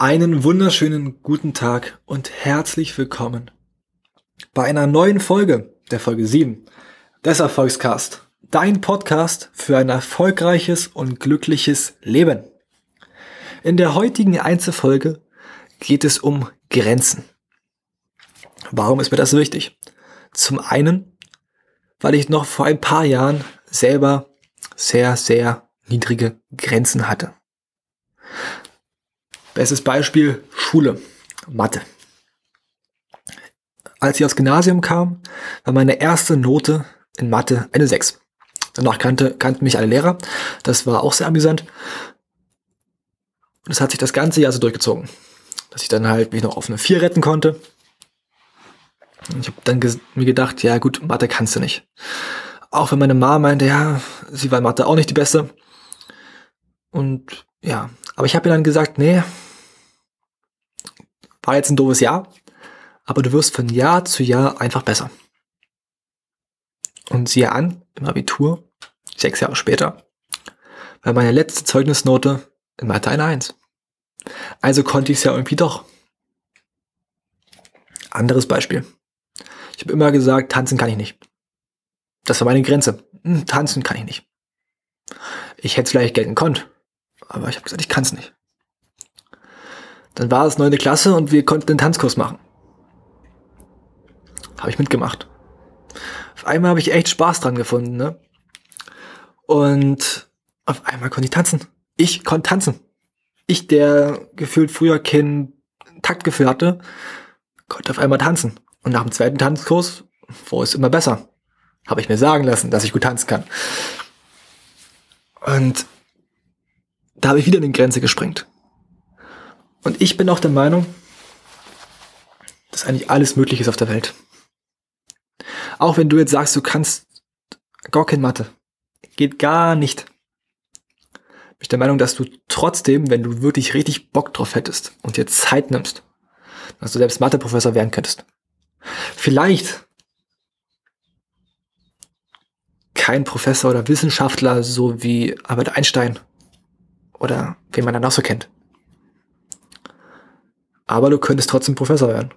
Einen wunderschönen guten Tag und herzlich willkommen bei einer neuen Folge, der Folge 7 des Erfolgscast. Dein Podcast für ein erfolgreiches und glückliches Leben. In der heutigen Einzelfolge geht es um Grenzen. Warum ist mir das so wichtig? Zum einen, weil ich noch vor ein paar Jahren selber sehr, sehr niedrige Grenzen hatte. Bestes Beispiel Schule, Mathe. Als ich aufs Gymnasium kam, war meine erste Note in Mathe eine 6. Danach kannte, kannten mich alle Lehrer. Das war auch sehr amüsant. Und es hat sich das ganze Jahr so durchgezogen, dass ich dann halt mich noch auf eine 4 retten konnte. Ich habe dann mir gedacht, ja gut, Mathe kannst du nicht. Auch wenn meine Mama meinte, ja, sie war Mathe auch nicht die Beste. Und ja, aber ich habe ihr dann gesagt, nee, war jetzt ein doofes Jahr, aber du wirst von Jahr zu Jahr einfach besser. Und siehe an, im Abitur, sechs Jahre später, war meine letzte Zeugnisnote in Mathe eine Eins. Also konnte ich es ja irgendwie doch. Anderes Beispiel. Ich habe immer gesagt, tanzen kann ich nicht. Das war meine Grenze. Hm, tanzen kann ich nicht. Ich hätte es vielleicht gelten können, aber ich habe gesagt, ich kann es nicht. Dann war es neunte Klasse und wir konnten den Tanzkurs machen. Habe ich mitgemacht. Auf einmal habe ich echt Spaß dran gefunden, ne? Und auf einmal konnte ich tanzen. Ich konnte tanzen. Ich, der gefühlt früher kein Taktgefühl hatte, konnte auf einmal tanzen. Und nach dem zweiten Tanzkurs wurde es immer besser. Habe ich mir sagen lassen, dass ich gut tanzen kann. Und da habe ich wieder in die Grenze gesprengt. Und ich bin auch der Meinung, dass eigentlich alles möglich ist auf der Welt. Auch wenn du jetzt sagst, du kannst gar kein Mathe. Geht gar nicht. Bin ich der Meinung, dass du trotzdem, wenn du wirklich richtig Bock drauf hättest und dir Zeit nimmst, dass du selbst Mathe-Professor werden könntest. Vielleicht kein Professor oder Wissenschaftler, so wie Albert Einstein oder wen man dann auch so kennt aber du könntest trotzdem Professor werden.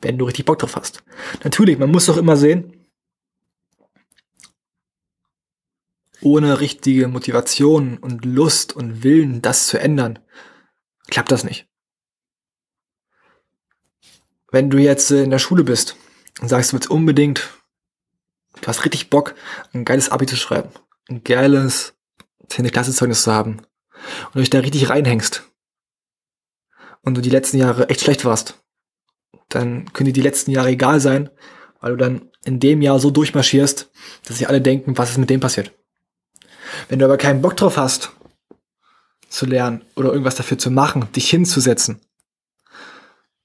Wenn du richtig Bock drauf hast. Natürlich, man muss doch immer sehen, ohne richtige Motivation und Lust und Willen, das zu ändern, klappt das nicht. Wenn du jetzt in der Schule bist und sagst, du willst unbedingt, du hast richtig Bock, ein geiles Abi zu schreiben, ein geiles 10. Klassezeugnis zu haben und dich da richtig reinhängst, und du die letzten Jahre echt schlecht warst, dann können dir die letzten Jahre egal sein, weil du dann in dem Jahr so durchmarschierst, dass sich alle denken, was ist mit dem passiert. Wenn du aber keinen Bock drauf hast, zu lernen oder irgendwas dafür zu machen, dich hinzusetzen,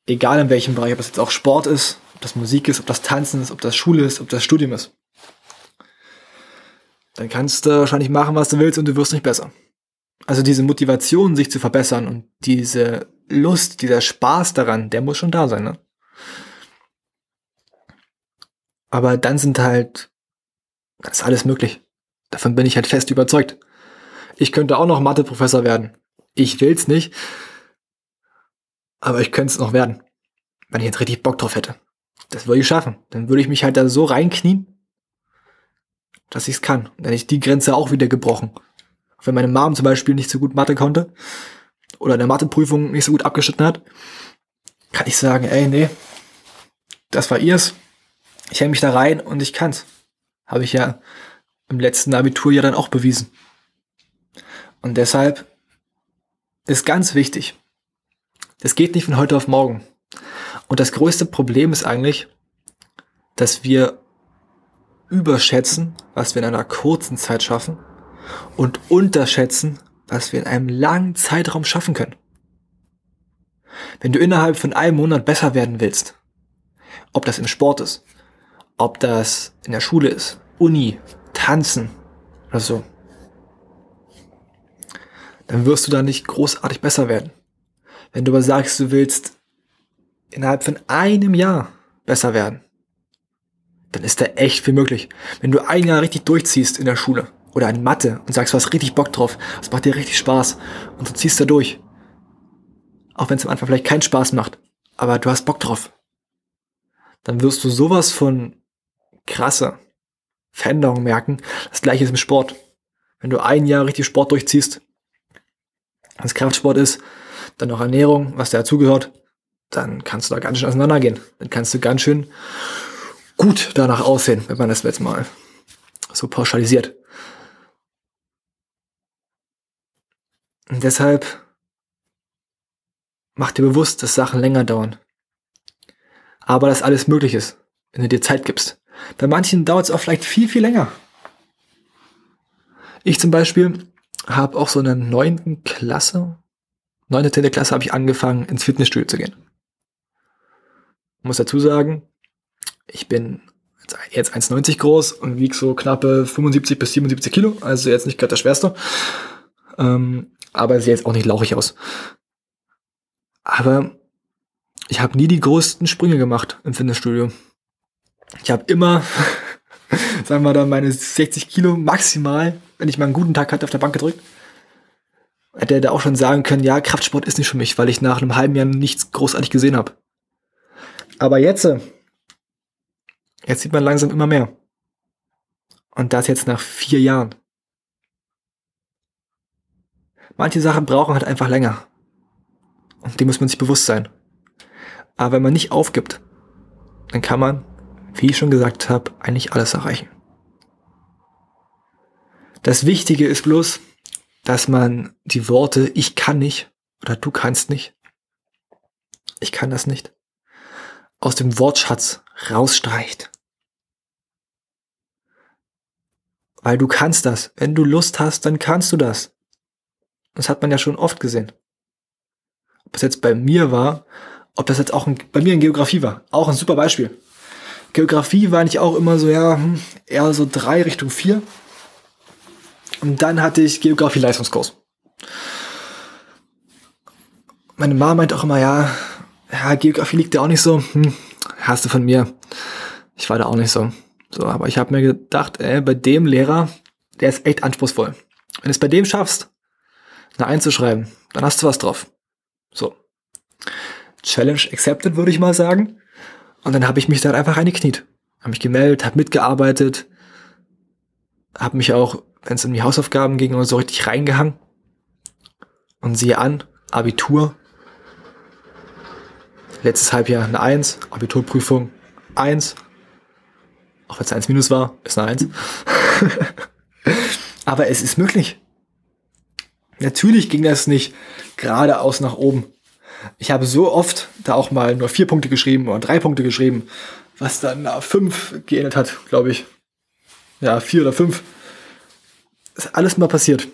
egal in welchem Bereich, ob das jetzt auch Sport ist, ob das Musik ist, ob das Tanzen ist, ob das Schule ist, ob das Studium ist, dann kannst du wahrscheinlich machen, was du willst und du wirst nicht besser. Also diese Motivation, sich zu verbessern und diese Lust, dieser Spaß daran, der muss schon da sein, ne? Aber dann sind halt, das ist alles möglich. Davon bin ich halt fest überzeugt. Ich könnte auch noch Mathe-Professor werden. Ich will's nicht. Aber ich könnte es noch werden. Wenn ich jetzt richtig Bock drauf hätte. Das würde ich schaffen. Dann würde ich mich halt da so reinknien, dass ich es kann. Dann hätte ich die Grenze auch wieder gebrochen. Wenn meine Mom zum Beispiel nicht so gut Mathe konnte, oder in der Matheprüfung nicht so gut abgeschnitten hat, kann ich sagen, ey, nee, das war ihrs. Ich hänge mich da rein und ich kann's. Habe ich ja im letzten Abitur ja dann auch bewiesen. Und deshalb ist ganz wichtig, das geht nicht von heute auf morgen. Und das größte Problem ist eigentlich, dass wir überschätzen, was wir in einer kurzen Zeit schaffen und unterschätzen, was wir in einem langen Zeitraum schaffen können. Wenn du innerhalb von einem Monat besser werden willst, ob das im Sport ist, ob das in der Schule ist, Uni, Tanzen oder so, dann wirst du da nicht großartig besser werden. Wenn du aber sagst, du willst innerhalb von einem Jahr besser werden, dann ist da echt viel möglich. Wenn du ein Jahr richtig durchziehst in der Schule oder in Mathe und sagst, du hast richtig Bock drauf, es macht dir richtig Spaß und du ziehst da durch, auch wenn es am Anfang vielleicht keinen Spaß macht, aber du hast Bock drauf, dann wirst du sowas von krasse Veränderungen merken. Das gleiche ist im Sport. Wenn du ein Jahr richtig Sport durchziehst, wenn es Kraftsport ist, dann noch Ernährung, was dazugehört, dann kannst du da ganz schön auseinandergehen. Dann kannst du ganz schön gut danach aussehen, wenn man das jetzt mal so pauschalisiert. Und deshalb mach dir bewusst, dass Sachen länger dauern. Aber dass alles möglich ist, wenn du dir Zeit gibst. Bei manchen dauert es auch vielleicht viel, viel länger. Ich zum Beispiel habe auch so in der neunten Klasse, neunte, zehnte Klasse habe ich angefangen, ins Fitnessstudio zu gehen. Ich muss dazu sagen, ich bin jetzt 1,90 groß und wiege so knappe 75 bis 77 Kilo, also jetzt nicht gerade der schwerste. Ähm, aber sehe jetzt auch nicht lauchig aus. Aber ich habe nie die größten Sprünge gemacht im Fitnessstudio. Ich habe immer, sagen wir dann, meine 60 Kilo maximal, wenn ich mal einen guten Tag hatte, auf der Bank gedrückt. Hätte er da auch schon sagen können, ja, Kraftsport ist nicht für mich, weil ich nach einem halben Jahr nichts großartig gesehen habe. Aber jetzt, äh, jetzt sieht man langsam immer mehr. Und das jetzt nach vier Jahren. Manche Sachen brauchen halt einfach länger. Und dem muss man sich bewusst sein. Aber wenn man nicht aufgibt, dann kann man, wie ich schon gesagt habe, eigentlich alles erreichen. Das Wichtige ist bloß, dass man die Worte ich kann nicht oder du kannst nicht, ich kann das nicht, aus dem Wortschatz rausstreicht. Weil du kannst das. Wenn du Lust hast, dann kannst du das. Das hat man ja schon oft gesehen. Ob es jetzt bei mir war, ob das jetzt auch ein, bei mir in Geografie war. Auch ein super Beispiel. Geografie war eigentlich auch immer so, ja, hm, eher so drei Richtung vier. Und dann hatte ich Geografie-Leistungskurs. Meine Mama meint auch immer, ja, ja, Geografie liegt dir auch nicht so. Hm, hast du von mir. Ich war da auch nicht so. So, aber ich habe mir gedacht, ey, bei dem Lehrer, der ist echt anspruchsvoll. Wenn du es bei dem schaffst, eine einzuschreiben, dann hast du was drauf. So. Challenge accepted, würde ich mal sagen. Und dann habe ich mich da einfach reingekniet. Habe mich gemeldet, habe mitgearbeitet, habe mich auch, wenn es um die Hausaufgaben ging, so richtig reingehangen. Und siehe an, Abitur. Letztes Halbjahr eine Eins, Abiturprüfung Eins. Auch wenn es eins minus war, ist eine Eins. Aber es ist möglich. Natürlich ging das nicht geradeaus nach oben. Ich habe so oft da auch mal nur vier Punkte geschrieben oder drei Punkte geschrieben, was dann nach fünf geändert hat, glaube ich. Ja, vier oder fünf. Ist alles mal passiert.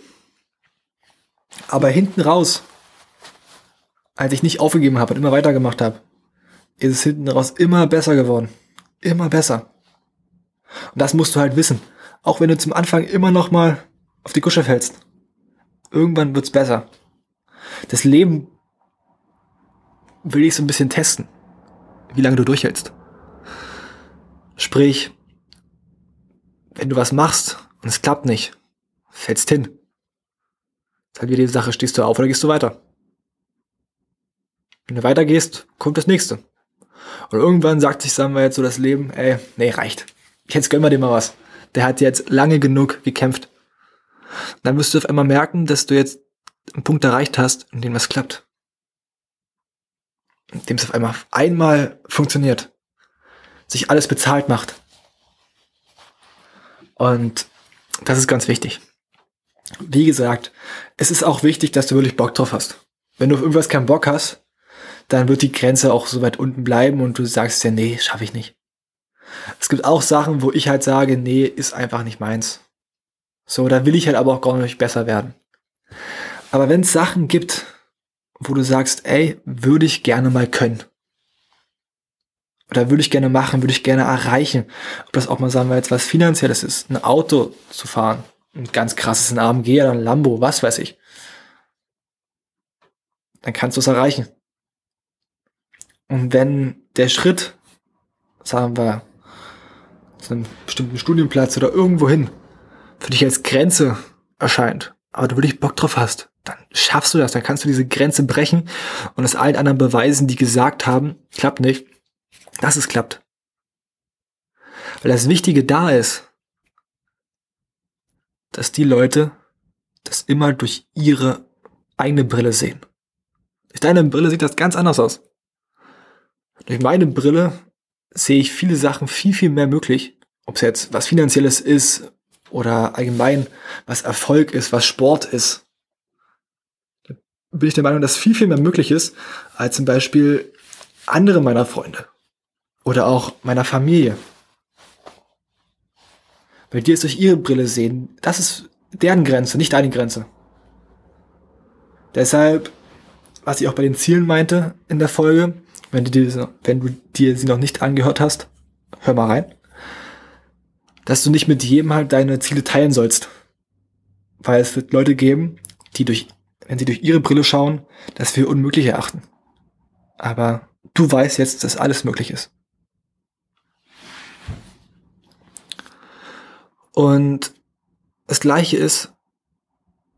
Aber hinten raus, als ich nicht aufgegeben habe und immer weitergemacht habe, ist es hinten raus immer besser geworden. Immer besser. Und das musst du halt wissen. Auch wenn du zum Anfang immer noch mal auf die Kusche fällst. Irgendwann wird's besser. Das Leben will ich so ein bisschen testen, wie lange du durchhältst. Sprich, wenn du was machst und es klappt nicht, fällst hin. Das ist halt wieder die Sache, stehst du auf oder gehst du weiter? Wenn du weitergehst, kommt das nächste. Und irgendwann sagt sich, sagen wir jetzt so das Leben, ey, nee, reicht. Jetzt gönnen wir dir mal was. Der hat jetzt lange genug gekämpft. Dann wirst du auf einmal merken, dass du jetzt einen Punkt erreicht hast, in dem was klappt in dem es auf einmal einmal funktioniert, sich alles bezahlt macht. Und das ist ganz wichtig. Wie gesagt, es ist auch wichtig, dass du wirklich Bock drauf hast. Wenn du auf irgendwas keinen Bock hast, dann wird die Grenze auch so weit unten bleiben und du sagst ja, nee, schaffe ich nicht. Es gibt auch Sachen, wo ich halt sage, nee, ist einfach nicht meins. So, da will ich halt aber auch gar nicht besser werden. Aber wenn es Sachen gibt, wo du sagst, ey, würde ich gerne mal können. Oder würde ich gerne machen, würde ich gerne erreichen. Ob das auch mal, sagen wir jetzt, was finanzielles ist, ein Auto zu fahren. Ein ganz krasses, AMG oder ein Lambo, was weiß ich. Dann kannst du es erreichen. Und wenn der Schritt sagen wir, zu einem bestimmten Studienplatz oder irgendwo hin, für dich als Grenze erscheint, aber du wirklich Bock drauf hast, dann schaffst du das, dann kannst du diese Grenze brechen und es allen anderen beweisen, die gesagt haben, klappt nicht, dass es klappt. Weil das Wichtige da ist, dass die Leute das immer durch ihre eigene Brille sehen. Durch deine Brille sieht das ganz anders aus. Durch meine Brille sehe ich viele Sachen viel, viel mehr möglich. Ob es jetzt was Finanzielles ist oder allgemein was Erfolg ist, was Sport ist. Da bin ich der Meinung, dass viel, viel mehr möglich ist, als zum Beispiel andere meiner Freunde oder auch meiner Familie. Weil die es durch ihre Brille sehen, das ist deren Grenze, nicht deine Grenze. Deshalb, was ich auch bei den Zielen meinte in der Folge, wenn du dir, wenn du dir sie noch nicht angehört hast, hör mal rein, dass du nicht mit jedem halt deine Ziele teilen sollst. Weil es wird Leute geben, die durch, wenn sie durch ihre Brille schauen, das für unmöglich erachten. Aber du weißt jetzt, dass alles möglich ist. Und das gleiche ist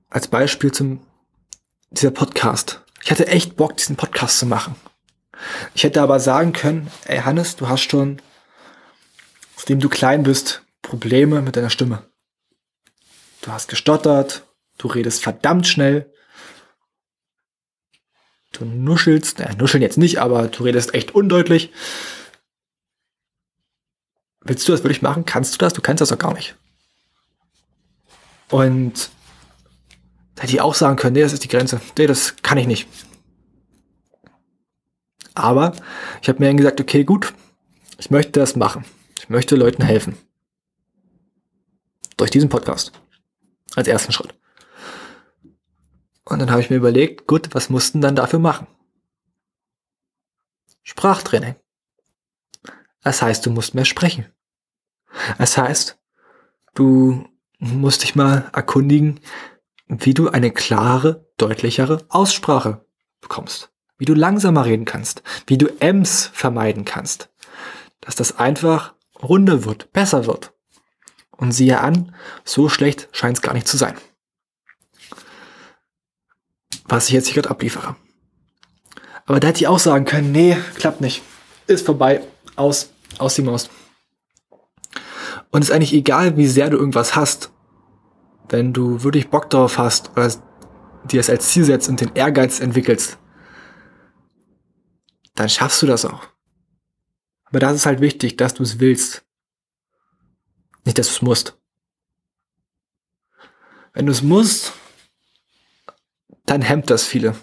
als Beispiel zum dieser Podcast. Ich hatte echt Bock, diesen Podcast zu machen. Ich hätte aber sagen können, ey Hannes, du hast schon, seitdem du klein bist, Probleme mit deiner Stimme. Du hast gestottert, du redest verdammt schnell, du nuschelst, naja, nuscheln jetzt nicht, aber du redest echt undeutlich. Willst du das wirklich machen? Kannst du das? Du kannst das doch gar nicht. Und da hätte ich auch sagen können, nee, das ist die Grenze. Nee, das kann ich nicht. Aber ich habe mir dann gesagt, okay, gut, ich möchte das machen. Ich möchte Leuten helfen. Durch diesen Podcast. Als ersten Schritt. Und dann habe ich mir überlegt, gut, was mussten dann dafür machen? Sprachtraining. Das heißt, du musst mehr sprechen. Das heißt, du musst dich mal erkundigen, wie du eine klare, deutlichere Aussprache bekommst. Wie du langsamer reden kannst. Wie du Ms vermeiden kannst. Dass das einfach runder wird, besser wird. Und siehe an, so schlecht scheint es gar nicht zu sein. Was ich jetzt hier gerade abliefere. Aber da hätte ich auch sagen können, nee, klappt nicht. Ist vorbei. Aus. Aus die Maus. Und es ist eigentlich egal, wie sehr du irgendwas hast wenn du wirklich Bock darauf hast oder dir es als Ziel setzt und den Ehrgeiz entwickelst, dann schaffst du das auch. Aber das ist halt wichtig, dass du es willst. Nicht, dass du es musst. Wenn du es musst, dann hemmt das viele.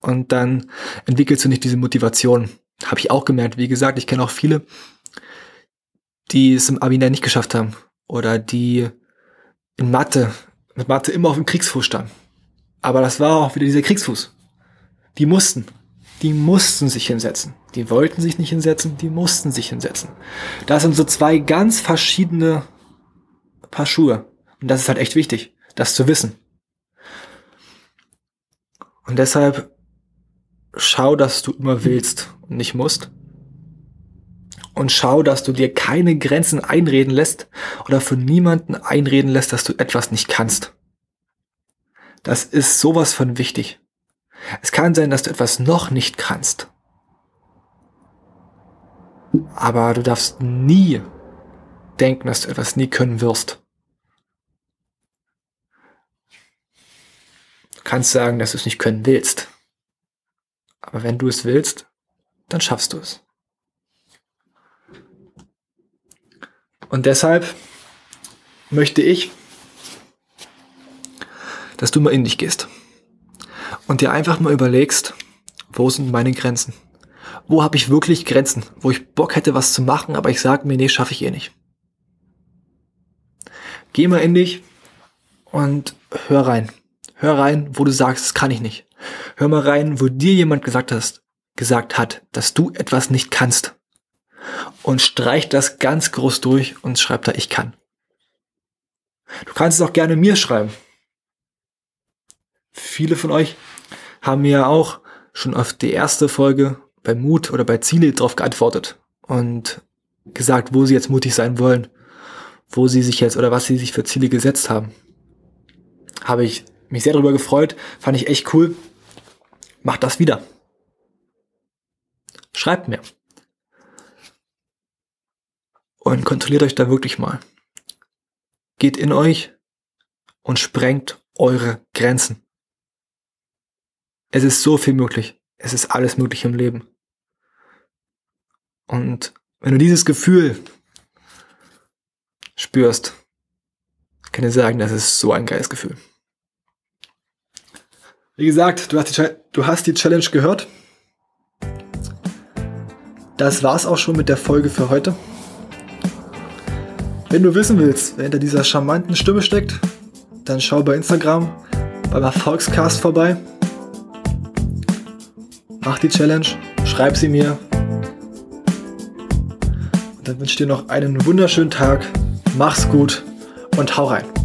Und dann entwickelst du nicht diese Motivation. Habe ich auch gemerkt. Wie gesagt, ich kenne auch viele, die es im Abi nicht geschafft haben. Oder die in Mathe, mit Mathe immer auf dem Kriegsfuß stand. Aber das war auch wieder dieser Kriegsfuß. Die mussten. Die mussten sich hinsetzen. Die wollten sich nicht hinsetzen, die mussten sich hinsetzen. Das sind so zwei ganz verschiedene Paar Schuhe. Und das ist halt echt wichtig, das zu wissen. Und deshalb schau, dass du immer willst und nicht musst und schau, dass du dir keine Grenzen einreden lässt oder für niemanden einreden lässt, dass du etwas nicht kannst. Das ist sowas von wichtig. Es kann sein, dass du etwas noch nicht kannst. Aber du darfst nie denken, dass du etwas nie können wirst. Du kannst sagen, dass du es nicht können willst. Aber wenn du es willst, dann schaffst du es. Und deshalb möchte ich, dass du mal in dich gehst und dir einfach mal überlegst, wo sind meine Grenzen? Wo habe ich wirklich Grenzen, wo ich Bock hätte, was zu machen, aber ich sage mir, nee, schaffe ich eh nicht. Geh mal in dich und hör rein. Hör rein, wo du sagst, das kann ich nicht. Hör mal rein, wo dir jemand gesagt hast, gesagt hat, dass du etwas nicht kannst und streicht das ganz groß durch und schreibt da, ich kann. Du kannst es auch gerne mir schreiben. Viele von euch haben mir ja auch schon auf die erste Folge bei Mut oder bei Ziele drauf geantwortet. Und gesagt, wo sie jetzt mutig sein wollen, wo sie sich jetzt oder was sie sich für Ziele gesetzt haben. Habe ich mich sehr darüber gefreut, fand ich echt cool. Macht das wieder. Schreibt mir. Und kontrolliert euch da wirklich mal. Geht in euch und sprengt eure Grenzen. Es ist so viel möglich. Es ist alles möglich im Leben. Und wenn du dieses Gefühl spürst, kann ich sagen, das ist so ein geiles Gefühl. Wie gesagt, du hast die, du hast die Challenge gehört. Das war's auch schon mit der Folge für heute. Wenn du wissen willst, wer hinter dieser charmanten Stimme steckt, dann schau bei Instagram beim Erfolgscast vorbei. Mach die Challenge, schreib sie mir. Und dann wünsche ich dir noch einen wunderschönen Tag. Mach's gut und hau rein.